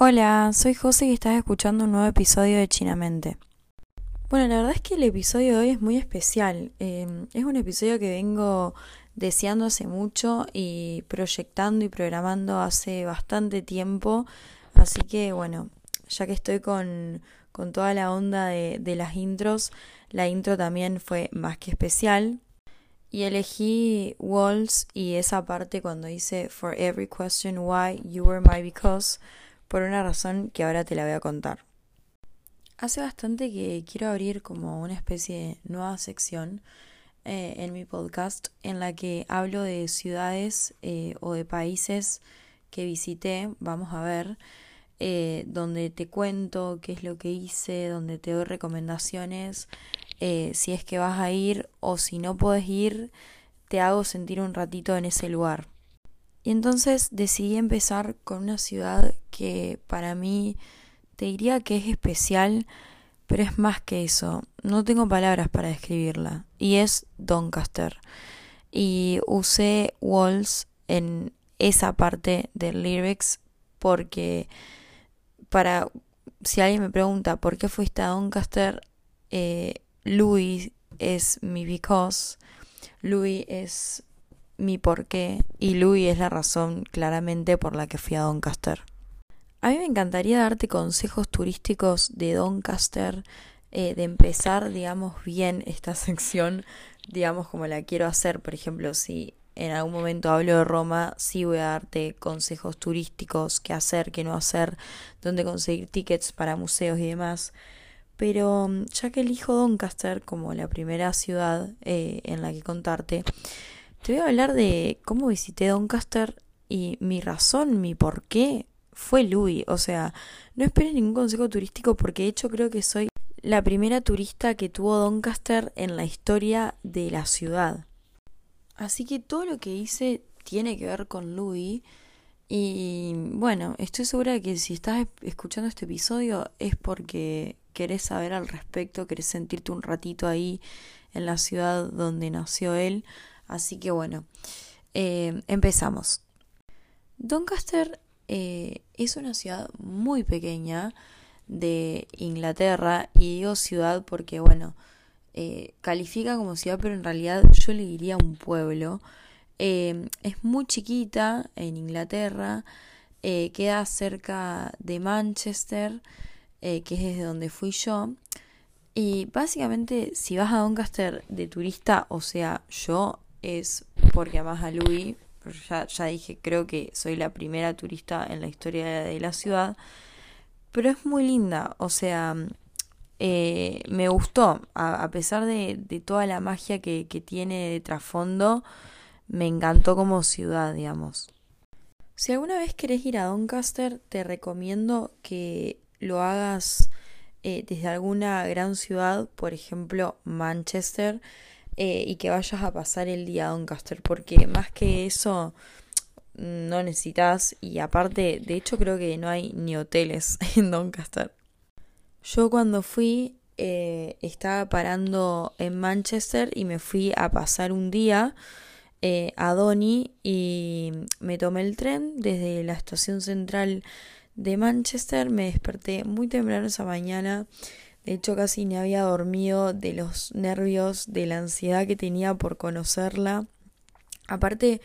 Hola, soy José y estás escuchando un nuevo episodio de Chinamente. Bueno, la verdad es que el episodio de hoy es muy especial. Em, es un episodio que vengo deseando hace mucho y proyectando y programando hace bastante tiempo. Así que bueno, ya que estoy con, con toda la onda de, de las intros, la intro también fue más que especial. Y elegí Walls y esa parte cuando dice For every question why you were my because por una razón que ahora te la voy a contar. Hace bastante que quiero abrir como una especie de nueva sección eh, en mi podcast en la que hablo de ciudades eh, o de países que visité, vamos a ver, eh, donde te cuento qué es lo que hice, donde te doy recomendaciones, si es que vas a ir o si no puedes ir, te hago sentir un ratito en ese lugar. Y entonces decidí empezar con una ciudad que para mí te diría que es especial, pero es más que eso. No tengo palabras para describirla. Y es Doncaster. Y usé Walls en esa parte del lyrics porque para si alguien me pregunta por qué fuiste a Doncaster, eh, Louis es mi because. Louis es mi porqué y Louis es la razón claramente por la que fui a Doncaster. A mí me encantaría darte consejos turísticos de Doncaster, eh, de empezar, digamos, bien esta sección, digamos, como la quiero hacer. Por ejemplo, si en algún momento hablo de Roma, sí voy a darte consejos turísticos, qué hacer, qué no hacer, dónde conseguir tickets para museos y demás. Pero mm, ya que elijo Doncaster como la primera ciudad eh, en la que contarte, te voy a hablar de cómo visité Doncaster y mi razón, mi por qué fue Louis. O sea, no esperes ningún consejo turístico porque de hecho creo que soy la primera turista que tuvo Doncaster en la historia de la ciudad. Así que todo lo que hice tiene que ver con Louis. Y bueno, estoy segura de que si estás escuchando este episodio es porque querés saber al respecto, querés sentirte un ratito ahí en la ciudad donde nació él. Así que bueno, eh, empezamos. Doncaster eh, es una ciudad muy pequeña de Inglaterra y digo ciudad porque bueno, eh, califica como ciudad pero en realidad yo le diría un pueblo. es muy chiquita en Inglaterra, queda cerca de Manchester, que es desde donde fui yo. Y básicamente si vas a Doncaster de turista, o sea, yo es porque amas a Louis. Ya, ya dije, creo que soy la primera turista en la historia de la ciudad. Pero es muy linda, o sea, eh, me gustó, a, pesar de, de, toda la magia que, que tiene de trasfondo, me encantó como ciudad, digamos. Si alguna vez querés ir a Doncaster, te recomiendo que lo hagas eh, desde alguna gran ciudad, por ejemplo Manchester, eh, y que vayas a pasar el día a Doncaster, porque más que eso no necesitas y aparte, de hecho creo que no hay ni hoteles en Doncaster. Yo cuando fui eh, estaba parando en Manchester y me fui a pasar un día eh, a Donny y me tomé el tren desde la estación central de Manchester, me desperté muy temprano esa mañana de hecho, casi ni había dormido de los nervios, de la ansiedad que tenía por conocerla. Aparte,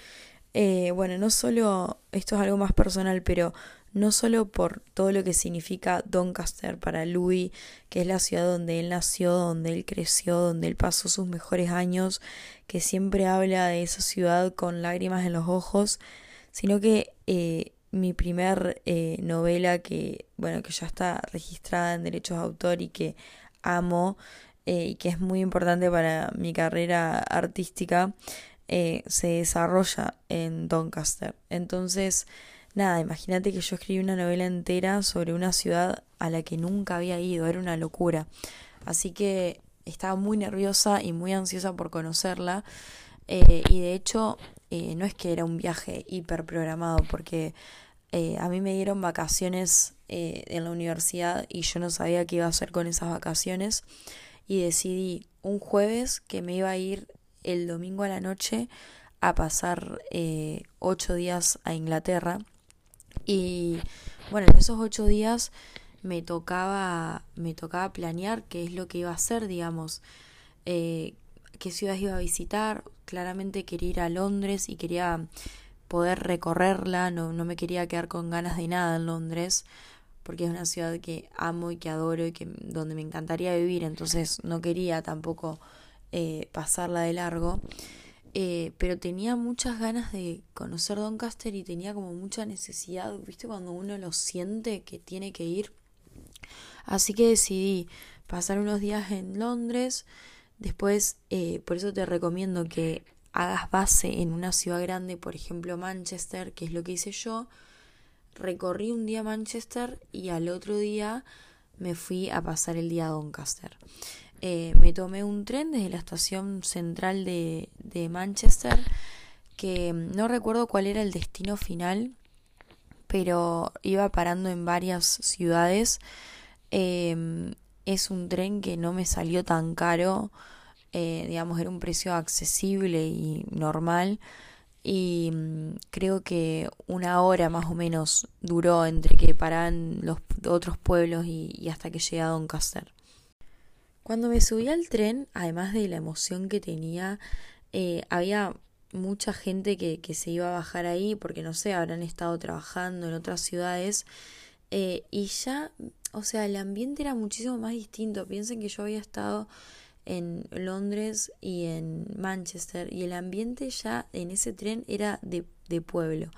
eh, bueno, no solo, esto es algo más personal, pero no solo por todo lo que significa Doncaster para Louis, que es la ciudad donde él nació, donde él creció, donde él pasó sus mejores años, que siempre habla de esa ciudad con lágrimas en los ojos, sino que eh, mi primer eh, novela que, bueno, que ya está registrada en derechos de autor y que amo eh, y que es muy importante para mi carrera artística, eh, se desarrolla en Doncaster. Entonces, nada, imagínate que yo escribí una novela entera sobre una ciudad a la que nunca había ido, era una locura. Así que estaba muy nerviosa y muy ansiosa por conocerla. y de hecho, no es que era un viaje hiper programado, porque eh, a mí me dieron vacaciones eh, en la universidad y yo no sabía qué iba a hacer con esas vacaciones y decidí un jueves que me iba a ir el domingo a la noche a pasar eh, ocho días a Inglaterra y bueno, en esos ocho días me tocaba, me tocaba planear qué es lo que iba a hacer, digamos, eh, qué ciudades iba a visitar. Claramente quería ir a Londres y quería poder recorrerla, no, no me quería quedar con ganas de nada en Londres, porque es una ciudad que amo y que adoro y que donde me encantaría vivir, entonces no quería tampoco eh, pasarla de largo. Eh, pero tenía muchas ganas de conocer Doncaster y tenía como mucha necesidad, ¿viste? Cuando uno lo siente que tiene que ir. Así que decidí pasar unos días en Londres. Después, eh, por eso te recomiendo que hagas base en una ciudad grande, por ejemplo Manchester, que es lo que hice yo. Recorrí un día Manchester y al otro día me fui a pasar el día a Doncaster. Eh, me tomé un tren desde la estación central de, de Manchester, que no recuerdo cuál era el destino final, pero iba parando en varias ciudades. Em, es un tren que no me salió tan caro, eh, digamos, era un precio accesible y normal. Y mm, creo que una hora más o menos duró entre que paran los otros pueblos y, hasta que llegué a Doncaster. Cuando me subí al tren, además de la emoción que tenía, eh, había mucha gente que, que, se iba a bajar ahí porque no sé, habrán estado trabajando en otras ciudades eh, y ya, o sea, el ambiente era muchísimo más distinto. Piensen que yo había estado en Londres y en Manchester y el ambiente ya en ese tren era de, de pueblo.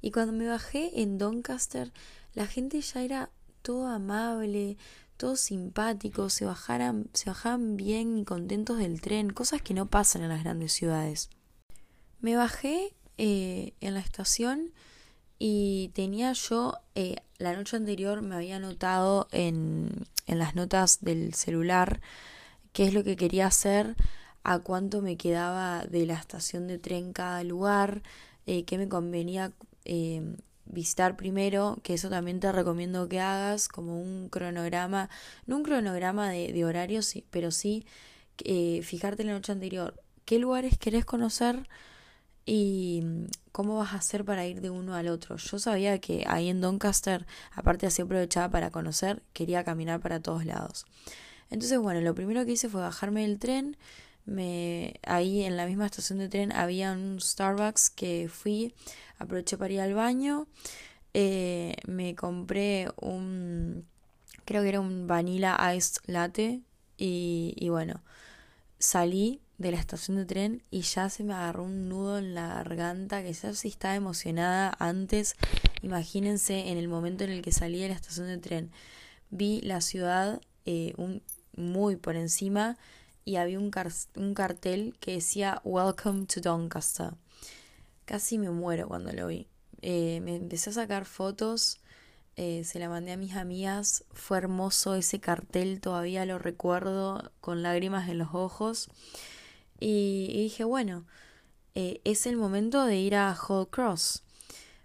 Y cuando me bajé en Doncaster, la gente ya era todo amable, todos simpáticos, se, bajaran, se bajaban bien y contentos del tren, cosas que no pasan en las grandes ciudades. Me bajé eh, en la estación y tenía yo, eh, la noche anterior me había anotado en, en las notas del celular qué es lo que quería hacer, a cuánto me quedaba de la estación de tren cada lugar, eh, qué me convenía eh, visitar primero, que eso también te recomiendo que hagas, como un cronograma, no un cronograma de, de horarios, pero sí eh, fijarte la noche anterior qué lugares querés conocer y cómo vas a hacer para ir de uno al otro. Yo sabía que ahí en Doncaster, aparte así aprovechaba para conocer, quería caminar para todos lados. Entonces, bueno, lo primero que hice fue bajarme del tren. Me, ahí en la misma estación de tren había un Starbucks que fui aproveché para ir al baño, eh, me compré un, creo que era un vanilla iced latte y, y bueno, salí de la estación de tren y ya se me agarró un nudo en la garganta que ya si estaba emocionada antes, imagínense en el momento en el que salí de la estación de tren, vi la ciudad eh, un, muy por encima y había un, un cartel que decía Welcome to Doncaster. Casi me muero cuando lo vi. Eh, me empecé a sacar fotos, eh, se la mandé a mis amigas, fue hermoso ese cartel, todavía lo recuerdo con lágrimas en los ojos. Y, dije, bueno, eh, es el momento de ir a Hall Cross.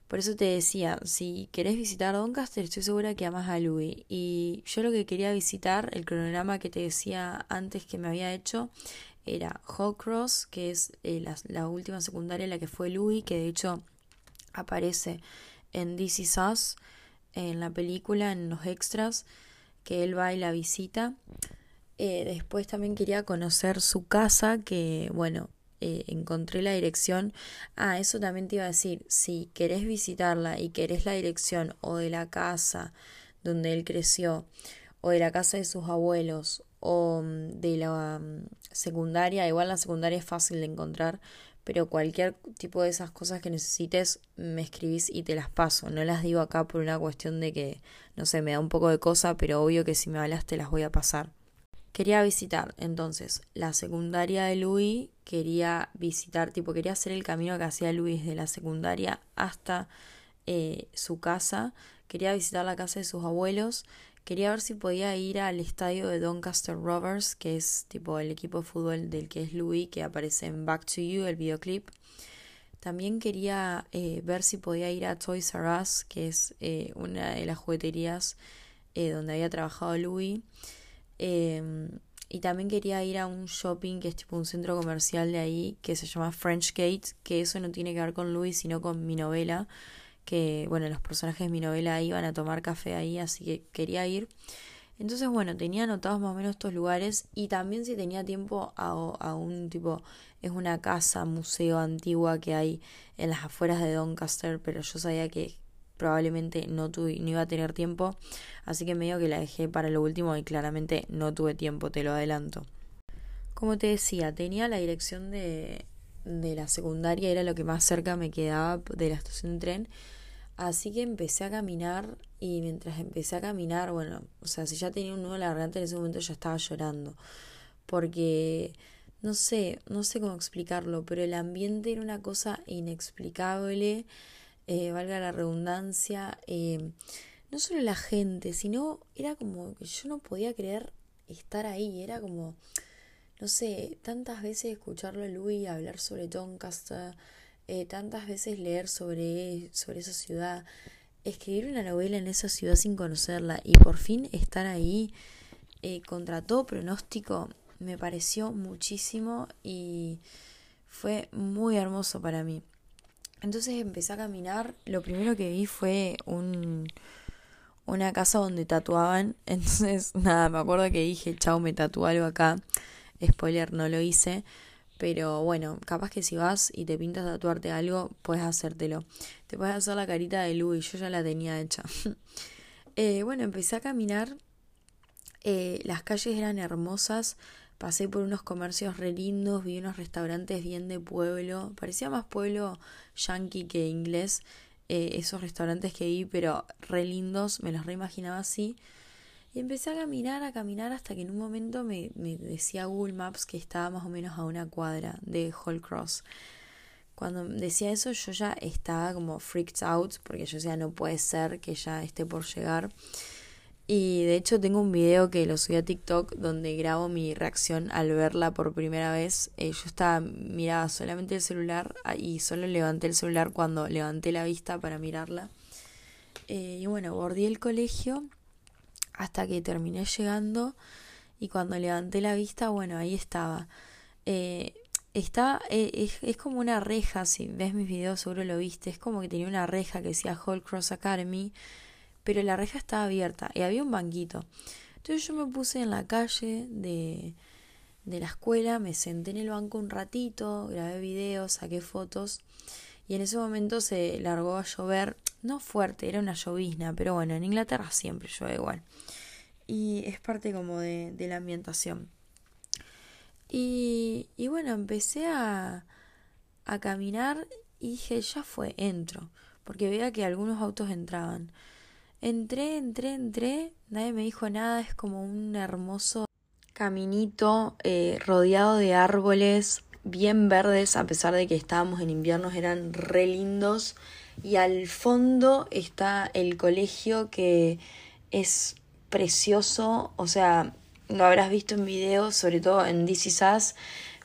Por eso te decía, si querés visitar Doncaster, estoy segura que amas a Louis. Y yo lo que quería visitar, el cronograma que te decía antes que me había hecho, era Cross, que es eh, la, última secundaria en la que fue Louis, que de hecho aparece en This Is Us, en la película, en los extras, que él va y la visita. Eh, después también quería conocer su casa, que bueno, eh, encontré la dirección. Ah, eso también te iba a decir, si querés visitarla y querés la dirección o de la casa donde él creció, o de la casa de sus abuelos, o mm, de la mm, secundaria, igual la secundaria es fácil de encontrar, pero cualquier tipo de esas cosas que necesites me escribís y te las paso. No las digo acá por una cuestión de que, no sé, me da un poco de cosa, pero obvio que si me hablas te las voy a pasar. Quería visitar entonces la secundaria de Luis, quería visitar, tipo, quería hacer el camino que hacía Luis de la secundaria hasta eh, su casa, quería visitar la casa de sus abuelos, Quería ver si podía ir al estadio de Doncaster Rovers, que es tipo el equipo de fútbol del que es Louis, que aparece en Back to You, el videoclip. También quería eh, ver si podía ir a Toys R Us, que es eh, una de las jugueterías donde había trabajado Louis. Y también quería ir a un shopping que es tipo un centro comercial de ahí que se llama French Gate, que eso no tiene que ver con Louis, sino con mi novela que, bueno, los personajes de mi novela iban a tomar café ahí, así que quería ir. Entonces, bueno, tenía anotados más o menos estos lugares y también si tenía tiempo a, a, un tipo, es una casa, museo antigua que hay en las afueras de Doncaster, pero yo sabía que probablemente no, tuve, no iba a tener tiempo, así que medio que la dejé para lo último y claramente no tuve tiempo, te lo adelanto. Como te decía, tenía la dirección de, de la secundaria, era lo que más cerca me quedaba de la estación de tren, así que empecé a caminar y mientras empecé a caminar, bueno, o sea, si ya tenía un nudo en la garganta en ese momento ya estaba llorando, porque no sé, no sé cómo explicarlo, pero el ambiente era una cosa inexplicable eh, valga la redundancia, eh, no solo la gente, sino era como que yo no podía creer estar ahí, era como, no sé, tantas veces escucharlo a Louis hablar sobre Doncaster, eh, tantas veces leer sobre, sobre esa ciudad, escribir una novela en esa ciudad sin conocerla y por fin estar ahí contra todo pronóstico me pareció muchísimo y fue muy hermoso para mí. Entonces empecé a caminar, lo primero que vi fue un, una casa donde tatuaban, entonces nada, me acuerdo que dije, chao, me tatuó algo acá, spoiler, no lo hice, pero bueno, capaz que si vas y te pintas tatuarte algo, puedes hacértelo. Te puedes hacer la carita de Louis, yo ya la tenía hecha. eh, bueno, empecé a caminar, eh, las calles eran hermosas, Pasé por unos comercios re lindos, vi unos restaurantes bien de pueblo, parecía más pueblo yankee que inglés, eh, esos restaurantes que vi, pero re lindos, me los reimaginaba así. Y empecé a caminar, a caminar hasta que en un momento me, me decía Google Maps que estaba más o menos a una cuadra de Hall Cross. Cuando decía eso yo ya estaba como freaked out porque yo decía no puede ser que ya esté por llegar. Y de hecho tengo un video que lo subí a TikTok donde grabo mi reacción al verla por primera vez. Eh, yo estaba, miraba solamente el celular ah, y solo levanté el celular cuando levanté la vista para mirarla. Eh, y bueno, bordé el colegio hasta que terminé llegando y cuando levanté la vista, bueno, ahí estaba. Eh, está, es, es, como una reja, si ves mis videos seguro lo viste, es como que tenía una reja que decía Hall Cross Academy pero la reja estaba abierta y había un banquito. Entonces yo me puse en la calle de, de la escuela, me senté en el banco un ratito, grabé videos, saqué fotos y en ese momento se largó a llover, no fuerte, era una llovizna, pero bueno, en Inglaterra siempre llueve igual. Y es parte como de, la ambientación. Y, y bueno, empecé a, a caminar y dije, ya fue, entro, porque veía que algunos autos entraban. Entré, entré, entré, nadie me dijo nada, es como un hermoso caminito eh, rodeado de árboles bien verdes, a pesar de que estábamos en invierno, eran re lindos. Y al fondo está el colegio que es precioso, o sea, lo habrás visto en videos, sobre todo en DC Sass,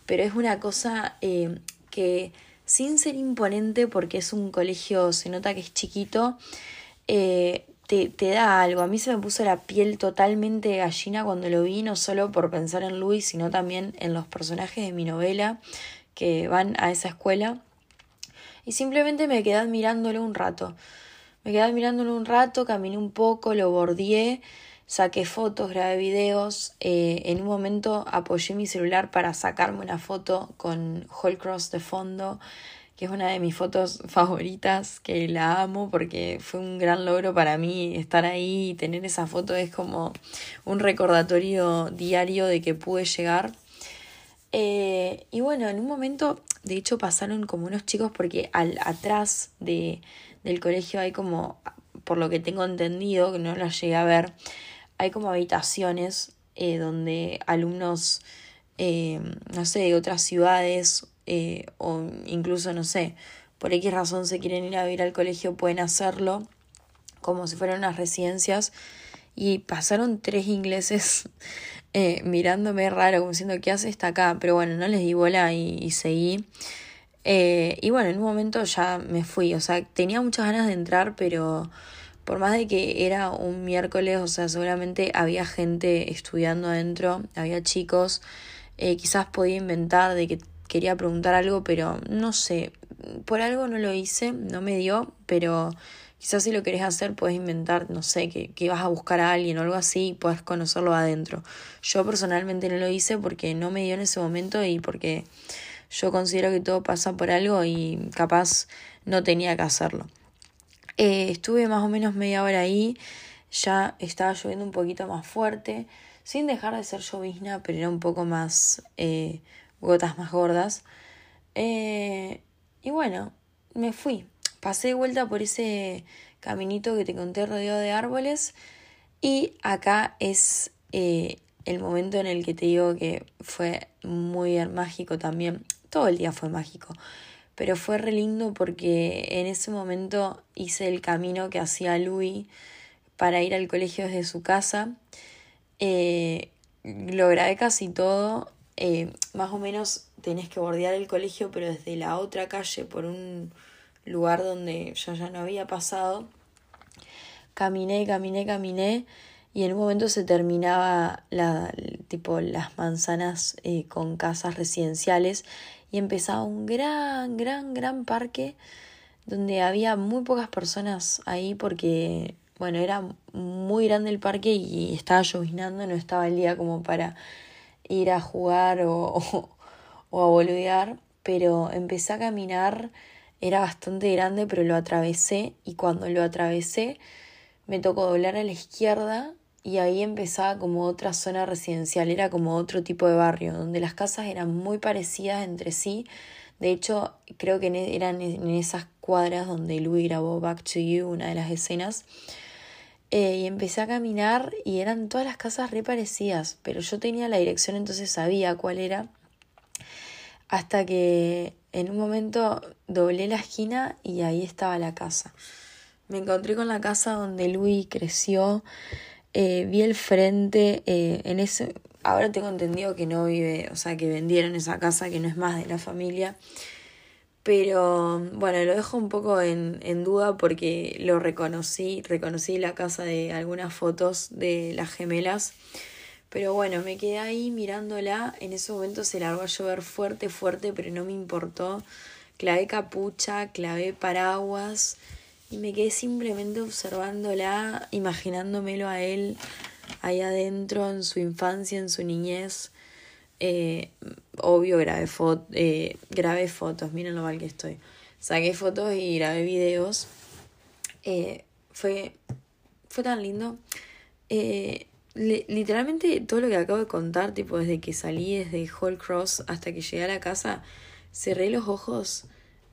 pero es una cosa eh, que sin ser imponente, porque es un colegio, se nota que es chiquito, eh, te, da algo. A mí se me puso la piel totalmente gallina cuando lo vi, no solo por pensar en Luis, sino también en los personajes de mi novela que van a esa escuela. Y simplemente me quedé admirándolo un rato. Me quedé admirándolo un rato, caminé un poco, lo bordeé, saqué fotos, grabé videos. Eh, en un momento apoyé mi celular para sacarme una foto con Cross de fondo que es una de mis fotos favoritas, que la amo porque fue un gran logro para mí estar ahí y tener esa foto es como un recordatorio diario de que pude llegar. Eh, y bueno, en un momento, de hecho, pasaron como unos chicos porque al atrás de, del colegio hay como, por lo que tengo entendido, que no las llegué a ver, hay como habitaciones eh, donde alumnos, eh, no sé, de otras ciudades eh, o incluso, no sé, por X razón se quieren ir a vivir al colegio, pueden hacerlo como si fueran unas residencias. Y pasaron tres ingleses eh, mirándome raro, como diciendo, ¿qué hace esta acá? Pero bueno, no les di bola y, seguí. Eh, y bueno, en un momento ya me fui, o sea, tenía muchas ganas de entrar, pero por más de que era un miércoles, o sea, seguramente había gente estudiando adentro, había chicos, quizás podía inventar de que quería preguntar algo, pero no sé, por algo no lo hice, no me dio, pero quizás si lo querés hacer puedes inventar, no sé, que, que vas a buscar a alguien o algo así y puedes conocerlo adentro. Yo personalmente no lo hice porque no me dio en ese momento y porque yo considero que todo pasa por algo y capaz no tenía que hacerlo. Eh, estuve más o menos media hora ahí, ya estaba lloviendo un poquito más fuerte, sin dejar de ser llovizna, pero era un poco más eh, gotas más gordas. Eh, y bueno, me fui. Pasé de vuelta por ese caminito que te conté rodeado de árboles. Y acá es eh, el momento en el que te digo que fue muy mágico también. Todo el día fue mágico. Pero fue re lindo porque en ese momento hice el camino que hacía Louis para ir al colegio desde su casa. Eh, lo grabé casi todo. Eh, más o menos tenés que bordear el colegio, pero desde la otra calle, por un lugar donde yo ya no había pasado. Caminé, caminé, caminé y en un momento se terminaba la, tipo las manzanas eh, con casas residenciales y empezaba un gran, gran, gran parque donde había muy pocas personas ahí porque, bueno, era muy grande el parque y estaba lloviznando, no estaba el día como para ir a jugar o, o a boludear, pero empecé a caminar, era bastante grande, pero lo atravesé y cuando lo atravesé me tocó doblar a la izquierda y ahí empezaba como otra zona residencial, era como otro tipo de barrio, donde las casas eran muy parecidas entre sí. De hecho, creo que e, eran en esas cuadras donde Louis grabó Back to You, una de las escenas. Eh, y empecé a caminar y eran todas las casas re parecidas, pero yo tenía la dirección, entonces sabía cuál era hasta que en un momento doblé la esquina y ahí estaba la casa. Me encontré con la casa donde Luis creció, eh, vi el frente, eh, en ese, ahora tengo entendido que no vive, o sea, que vendieron esa casa, que no es más de la familia, pero bueno, lo dejo un poco en, en duda porque lo reconocí, reconocí la casa de algunas fotos de las gemelas pero bueno, me quedé ahí mirándola. En ese momento se largó a llover fuerte, fuerte, pero no me importó. Clavé capucha, clavé paraguas y me quedé simplemente observándola, imaginándomelo a él ahí adentro, en su infancia, en su niñez. Eh, obvio, grabé, eh, grabé fotos, miren lo mal que estoy. Saqué fotos y grabé videos. Eh, fue, fue tan lindo. Eh, literalmente todo lo que acabo de contar, tipo desde que salí desde Hall Cross hasta que llegué a la casa, cerré los ojos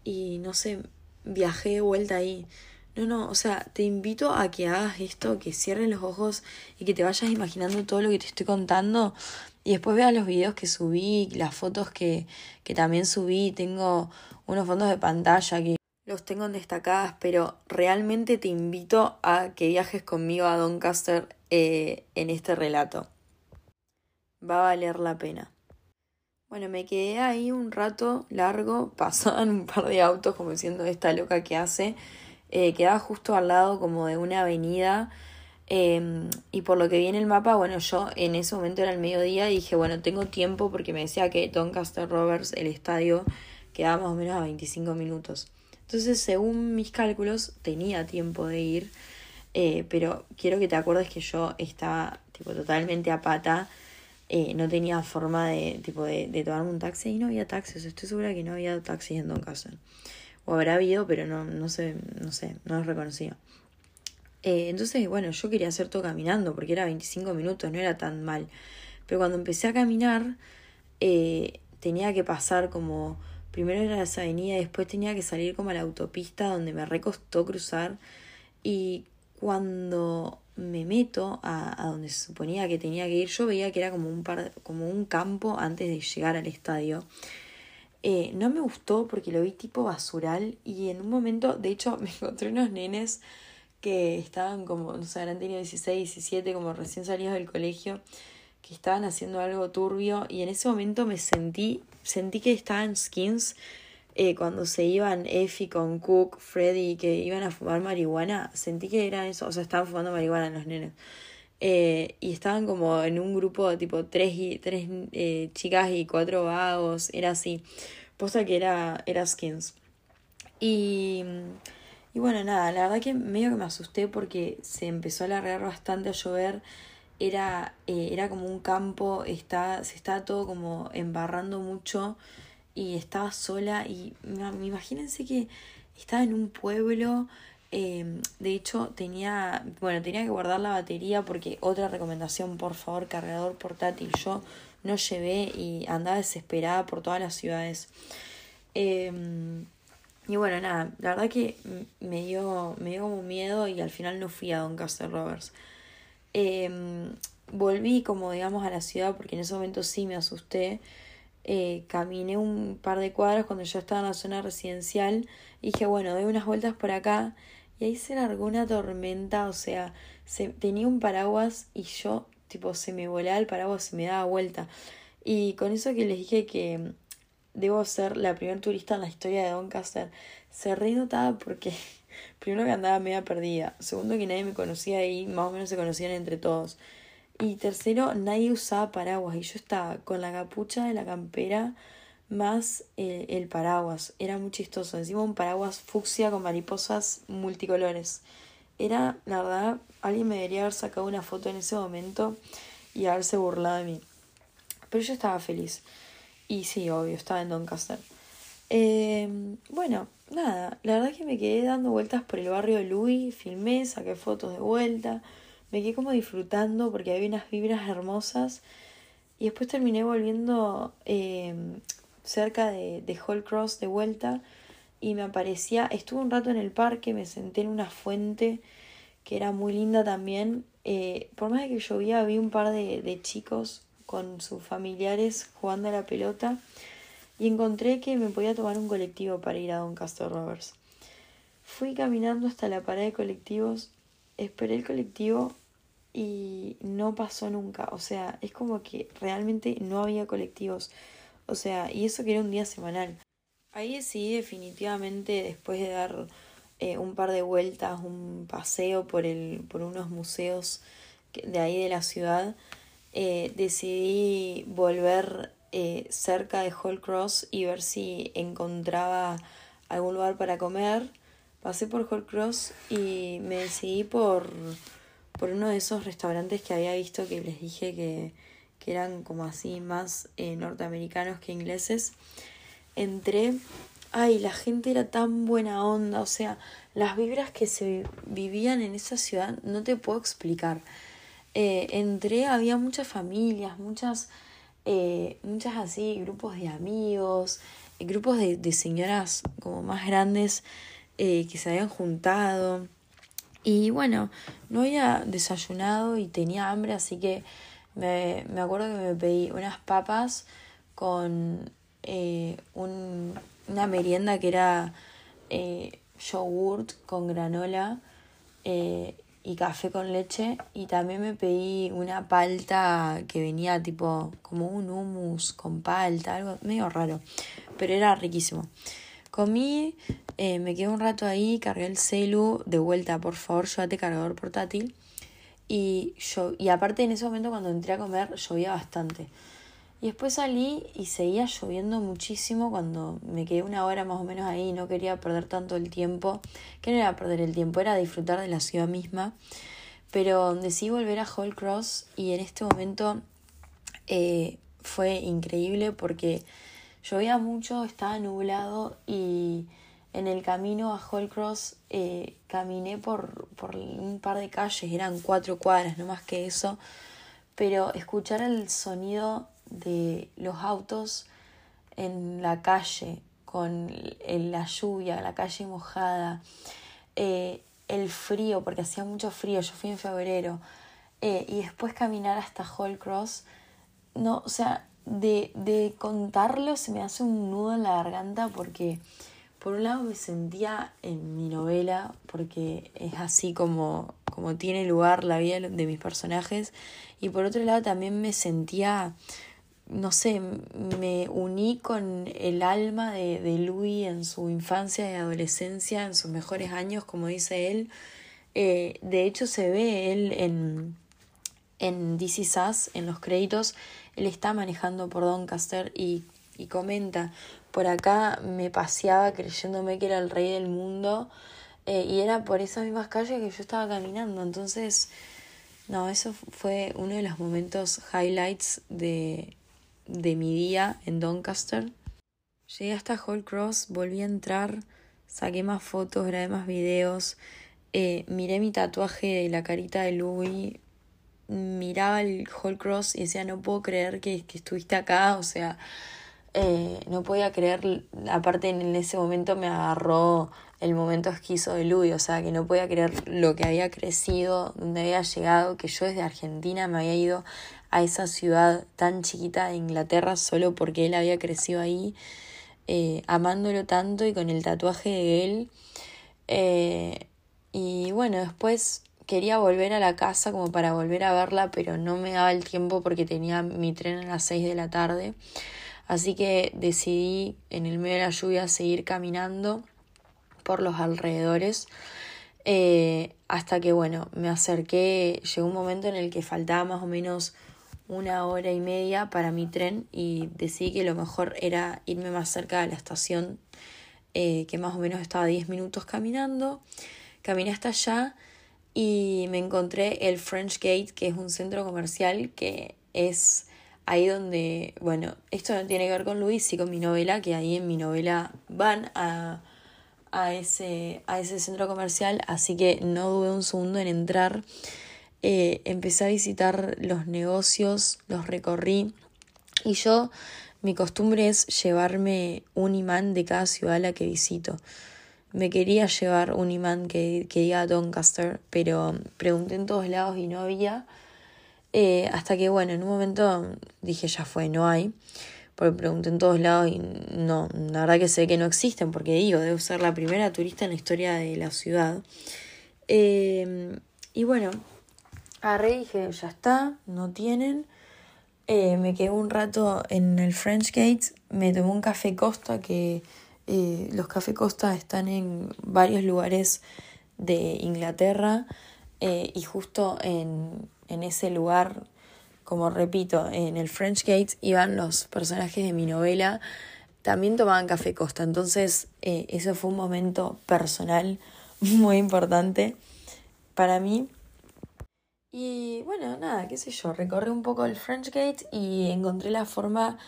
y no sé, viajé de vuelta ahí. No, no, o sea, te invito a que hagas esto, que cierres los ojos y que te vayas imaginando todo lo que te estoy contando y después veas los videos que subí, las fotos que, que también subí, tengo unos fondos de pantalla que los tengo en destacadas, pero realmente te invito a que viajes conmigo a Doncaster eh, en este relato. Va a valer la pena. Bueno, me quedé ahí un rato largo, pasaban un par de autos como diciendo esta loca que hace. Eh, quedaba justo al lado como de una avenida em, y por lo que vi en el mapa, bueno, yo en ese momento era el mediodía y dije, bueno, tengo tiempo porque me decía que Doncaster Rovers, el estadio, quedaba más o menos a 25 minutos. Entonces, según mis cálculos, tenía tiempo de ir. Eh, pero quiero que te acuerdes que yo estaba tipo totalmente a pata. Eh, no tenía forma de, tipo, de, de, tomarme un taxi y no había taxis. Estoy segura que no había taxis en Doncaster. O habrá habido, pero no, no sé, no sé, no los reconocía. Eh, entonces, bueno, yo quería hacer todo caminando porque era 25 minutos, no era tan mal. Pero cuando empecé a caminar, tenía que pasar como. Primero era esa avenida, después tenía que salir como a la autopista donde me recostó cruzar. Y cuando me meto a, a, donde se suponía que tenía que ir, yo veía que era como un, par, como un campo antes de llegar al estadio. Eh, no me gustó porque lo vi tipo basural y en un momento, de hecho, me encontré unos nenes que estaban como, no sé, eran tenido 16, 17, como recién salidos del colegio, que estaban haciendo algo turbio y en ese momento me sentí, sentí que estaban skins eh, cuando se iban Effie con Cook, Freddy, que iban a fumar marihuana, sentí que era eso, o sea, estaban fumando marihuana los nenes. Eh, y estaban como en un grupo tipo tres, y, tres eh, chicas y cuatro vagos, era así. Posta que era, era skins. Y, y bueno, nada, la verdad que medio que me asusté porque se empezó a alargar bastante a llover. Era, eh, era como un campo, está, se estaba todo como embarrando mucho y estaba sola y imagínense que estaba en un pueblo eh, de hecho, tenía, bueno, tenía que guardar la batería porque otra recomendación, por favor, cargador portátil. Yo no llevé y andaba desesperada por todas las ciudades. Em, y bueno, nada, la verdad que me dio, me dio como miedo y al final no fui a Doncaster Rovers. Em, volví como digamos a la ciudad porque en ese momento sí me asusté. Eh, caminé un par de cuadras cuando yo estaba en la zona residencial y dije, bueno, doy unas vueltas por acá y ahí se largó una tormenta, o sea, se, tenía un paraguas y yo, tipo, se me volaba el paraguas, se me daba vuelta. Y con eso que les dije que debo ser la primera turista en la historia de Doncaster, se re notaba porque primero que andaba media perdida, segundo que nadie me conocía ahí, más o menos se conocían entre todos. Y tercero, nadie usaba paraguas y yo estaba con la capucha de la campera más eh, el paraguas. Era muy chistoso. Encima un paraguas fucsia con mariposas multicolores. Era, la verdad, alguien me debería haber sacado una foto en ese momento y haberse burlado de mí. Pero yo estaba feliz. Y sí, obvio, estaba en Doncaster. Eh, bueno, nada, la verdad es que me quedé dando vueltas por el barrio de Louis, filmé, saqué fotos de vuelta, me quedé como disfrutando porque había unas vibras hermosas y después terminé volviendo eh, cerca de, de Cross de vuelta y me aparecía, estuve un rato en el parque, me senté en una fuente que era muy linda también. Eh, por más de que llovía, vi un par de, de chicos con sus familiares jugando a la pelota y encontré que me podía tomar un colectivo para ir a Doncaster Rovers. Fui caminando hasta la parada de colectivos, esperé el colectivo y no pasó nunca. O sea, es como que realmente no había colectivos. O sea, y eso que era un día semanal. Ahí decidí definitivamente, después de dar eh, un par de vueltas, un paseo por, el, por unos museos de ahí de la ciudad, eh, decidí volver eh, cerca de Hall Cross y ver si encontraba algún lugar para comer. Pasé por Hall Cross y me decidí por, por uno de esos restaurantes que había visto que les dije que, que eran como así más eh, norteamericanos que ingleses, entré, ay, la gente era tan buena onda, o sea, las vibras que se vivían en esa ciudad no te puedo explicar. Eh, entré, había muchas familias, muchas, eh, muchas así, grupos de amigos, grupos de, de señoras como más grandes que se habían juntado. Y bueno, no había desayunado y tenía hambre, así que me, me acuerdo que me pedí unas papas con eh, un, una merienda que era eh, yogurt con granola eh, y café con leche y también me pedí una palta que venía tipo como un hummus con palta, algo medio raro, pero era riquísimo. Comí, me quedé un rato ahí, cargué el celu, de vuelta, por favor, llévate cargador portátil. Y, yo, y aparte en ese momento cuando entré a comer llovía bastante. Y después salí y seguía lloviendo muchísimo cuando me quedé una hora más o menos ahí y no quería perder tanto el tiempo. Que no era perder el tiempo, era disfrutar de la ciudad misma. Pero decidí volver a Hall Cross y en este momento eh, fue increíble porque llovía mucho, estaba nublado y en el camino a Hallcross eh, caminé por, por un par de calles, eran cuatro cuadras, no más que eso, pero escuchar el sonido de los autos en la calle, con la lluvia, la calle mojada, eh, el frío, porque hacía mucho frío, yo fui en febrero, eh, y después caminar hasta Hallcross, no, o sea, de, de contarlo se me hace un nudo en la garganta porque por un lado me sentía en mi novela, porque es así como, como tiene lugar la vida de mis personajes, y por otro lado también me sentía, no sé, me uní con el alma de, de Louis en su infancia y adolescencia, en sus mejores años, como dice él. Eh, de hecho se ve él en, en DC Sass, en los créditos, él está manejando por Doncaster y y comenta, por acá me paseaba creyéndome que era el rey del mundo eh, y era por esas mismas calles que yo estaba caminando. Entonces, no, eso fue uno de los momentos highlights de, de mi día en Doncaster. Llegué hasta Hall Cross, volví a entrar, saqué más fotos, grabé más videos, eh, miré mi tatuaje de la carita de Louis, miraba el Hall Cross y decía, no puedo creer que, que estuviste acá, o sea, eh, no podía creer, aparte en ese momento me agarró el momento esquizo de Louis, o sea, que no podía creer lo que había crecido, donde había llegado, que yo desde Argentina me había ido a esa ciudad tan chiquita de Inglaterra solo porque él había crecido ahí, eh, amándolo tanto y con el tatuaje de él. Eh, y bueno, después quería volver a la casa como para volver a verla, pero no me daba el tiempo porque tenía mi tren a las 6 de la tarde. Así que decidí en el medio de la lluvia seguir caminando por los alrededores. Eh, hasta que bueno, me acerqué, llegó un momento en el que faltaba más o menos una hora y media para mi tren y decidí que lo mejor era irme más cerca de la estación, eh, que más o menos estaba 10 minutos caminando. Caminé hasta allá y me encontré el French Gate, que es un centro comercial que es ahí donde, bueno, esto no tiene que ver con Luis, y con mi novela, que ahí en mi novela van a, a, ese, a ese centro comercial, así que no dudé un segundo en entrar. Eh, empecé a visitar los negocios, los recorrí y yo, mi costumbre es llevarme un imán de cada ciudad a la que visito. Me quería llevar un imán que, que diga Doncaster, pero pregunté en todos lados y no había. Eh, hasta que, bueno, en un momento dije, ya fue, no hay. Porque pregunté en todos lados y no, la verdad que sé que no existen, porque digo, debo ser la primera turista en la historia de la ciudad. Eh, y bueno, agarré y dije, ya está, no tienen. Eh, me quedé un rato en el French Gate, me tomé un café Costa, que los café Costa están en varios lugares de Inglaterra y justo en en ese lugar, como repito, en el French Gate iban los personajes de mi novela, también tomaban café Costa. Entonces, eh, eso fue un momento personal muy importante para mí. Y bueno, nada, qué sé yo, recorrí un poco el French Gate y encontré la forma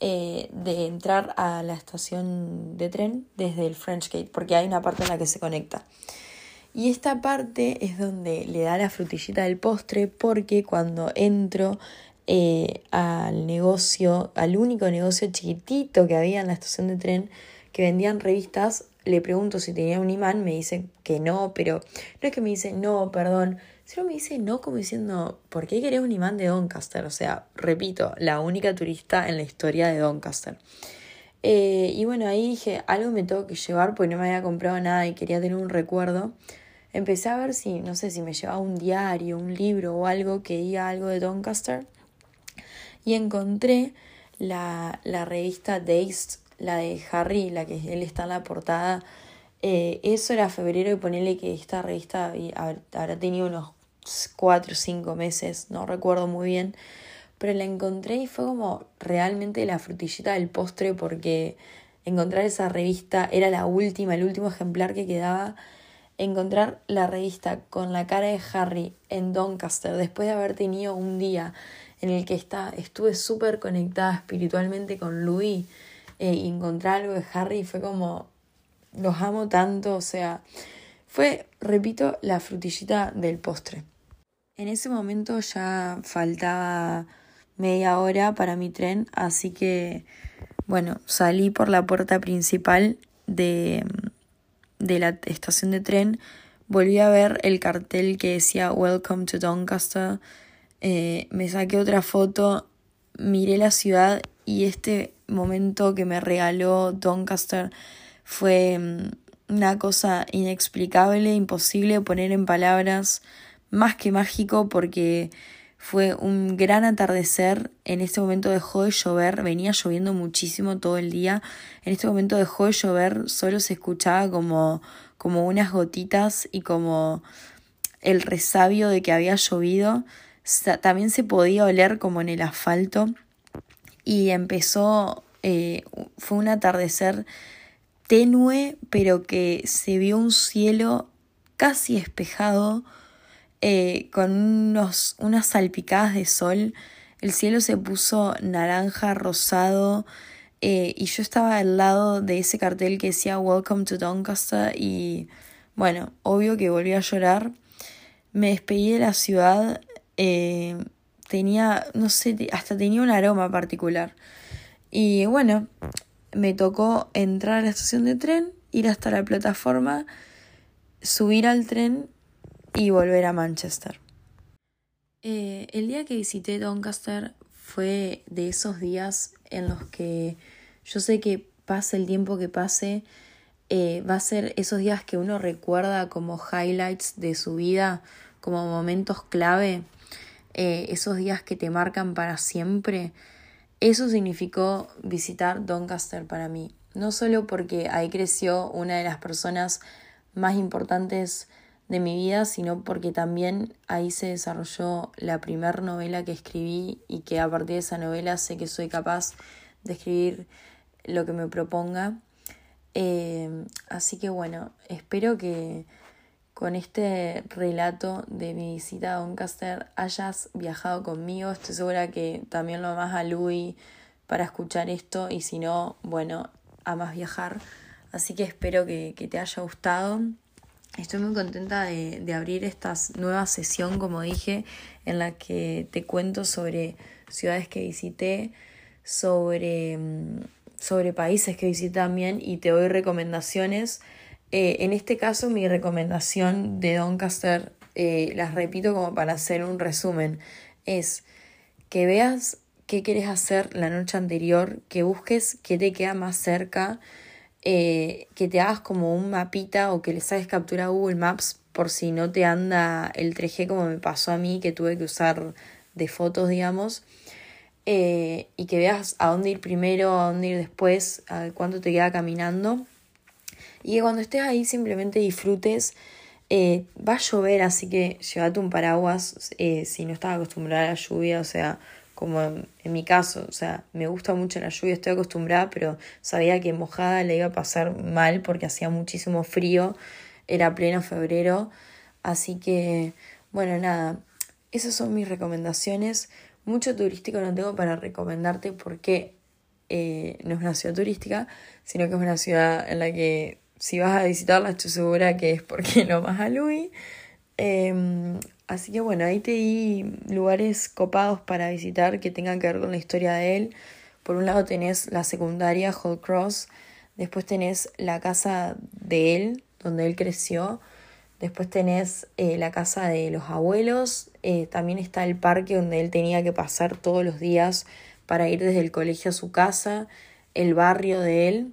eh, de entrar a la estación de tren desde el French Gate, porque hay una parte en la que se conecta. Y esta parte es donde le da la frutillita del postre porque cuando entro eh, al negocio, al único negocio chiquitito que había en la estación de tren que vendían revistas, le pregunto si tenía un imán, me dice que no, pero no es que me dice no, perdón, sino me dice no como diciendo, ¿por qué querés un imán de Doncaster? O sea, repito, la única turista en la historia de Doncaster. Eh, y bueno, ahí dije, algo me tengo que llevar porque no me había comprado nada y quería tener un recuerdo empecé a ver si, no sé, si me llevaba un diario, un libro o algo que diga algo de Doncaster. Y encontré la, la revista Days, la de Harry, la que él está en la portada. Eh, eso era febrero y ponerle que esta revista habrá tenido unos cuatro o cinco meses, no recuerdo muy bien. Pero la encontré y fue como realmente la frutillita del postre porque encontrar esa revista era la última, el último ejemplar que quedaba encontrar la revista con la cara de Harry en Doncaster después de haber tenido un día en el que está, estuve súper conectada espiritualmente con Louis eh, encontrar algo de Harry fue como, los amo tanto, o sea, fue, repito, la frutillita del postre. En ese momento ya faltaba media hora para mi tren, así que, bueno, salí por la puerta principal de de la estación de tren, volví a ver el cartel que decía Welcome to Doncaster. Eh, me saqué otra foto, miré la ciudad y este momento que me regaló Doncaster fue mm, una cosa inexplicable, imposible de poner en palabras, más que mágico porque fue un gran atardecer. En este momento dejó de llover, venía lloviendo muchísimo todo el día. En este momento dejó de llover, solo se escuchaba como, como unas gotitas y como el resabio de que había llovido. También se podía oler como en el asfalto. Y empezó Eh, fue un atardecer tenue, pero que se vio un cielo casi espejado, eh, con unos, unas salpicadas de sol. El cielo se puso naranja, rosado, eh, y yo estaba al lado de ese cartel que decía Welcome to Doncaster y bueno, obvio que volví a llorar. Me despedí de la ciudad, eh, tenía, no sé, hasta tenía un aroma particular. Y bueno, me tocó entrar a la estación de tren, ir hasta la plataforma, subir al tren y volver a Manchester. Eh, el día que visité Doncaster fue de esos días en los que yo sé que pase el tiempo que pase, eh, va a ser esos días que uno recuerda como highlights de su vida, como momentos clave, eh, esos días que te marcan para siempre. Eso significó visitar Doncaster para mí, no solo porque ahí creció una de las personas más importantes de mi vida, sino porque también ahí se desarrolló la primera novela que escribí y que a partir de esa novela sé que soy capaz de escribir lo que me proponga. Eh, así que bueno, espero que con este relato de mi visita a Doncaster hayas viajado conmigo. Estoy segura que también lo amas a Louis para escuchar esto y si no, bueno, amas viajar. Así que espero que, que te haya gustado. Estoy muy contenta de, abrir esta nueva sesión, como dije, en la que te cuento sobre ciudades que visité, sobre mm, sobre países que visité también y te doy recomendaciones. Eh, en este caso, mi recomendación de Doncaster, eh, las repito como para hacer un resumen, es que veas qué quieres hacer la noche anterior, que busques qué te queda más cerca, eh, que te hagas como un mapita o que le saques captura Google Maps por si no te anda el 3G como me pasó a mí, que tuve que usar de fotos, digamos. Eh, y que veas a dónde ir primero, a dónde ir después, a cuánto te queda caminando. Y que cuando estés ahí simplemente disfrutes. Eh, va a llover, así que llévate un paraguas si no estás acostumbrada a la lluvia, o sea, como en, mi caso, o sea, me gusta mucho la lluvia, estoy acostumbrada, pero sabía que mojada le iba a pasar mal porque hacía muchísimo frío, era pleno febrero, así que, bueno, nada, esas son mis recomendaciones. Mucho turístico no tengo para recomendarte porque eh, no es una ciudad turística, sino que es una ciudad en la que si vas a visitarla estoy segura que es porque lo más a Louis. Em, así que bueno, ahí te di lugares copados para visitar que tengan que ver con la historia de él. Por un lado tenés la secundaria Hall Cross, después tenés la casa de él, donde él creció, Después tenés eh, la casa de los abuelos, eh, también está el parque donde él tenía que pasar todos los días para ir desde el colegio a su casa, el barrio de él.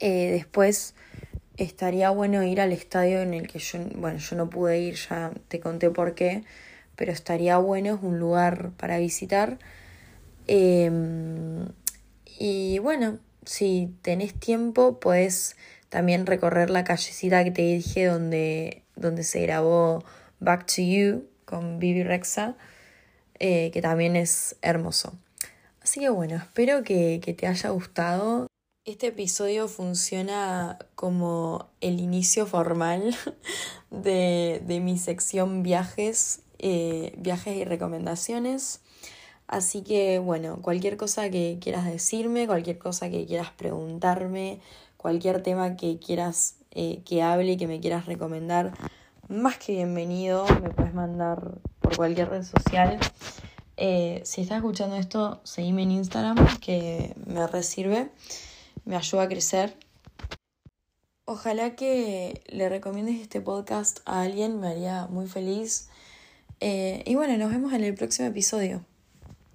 Eh, después estaría bueno ir al estadio en el que yo, bueno, yo no pude ir, ya te conté por qué, pero estaría bueno, es un lugar para visitar. Em, y bueno, si tenés tiempo, puedes también recorrer la callecita que te dije donde, donde se grabó Back to You con Bibi Rexa, eh, que también es hermoso. Así que bueno, espero que, te haya gustado. Este episodio funciona como el inicio formal de, mi sección viajes, eh, viajes y recomendaciones. Así que bueno, cualquier cosa que quieras decirme, cualquier cosa que quieras preguntarme, cualquier tema que quieras eh, que hable que me quieras recomendar, más que bienvenido, me puedes mandar por cualquier red social. Eh, si estás escuchando esto, seguime en Instagram, que me resirve, me ayuda a crecer. Ojalá que le recomiendes este podcast a alguien, me haría muy feliz. Eh, y bueno, nos vemos en el próximo episodio.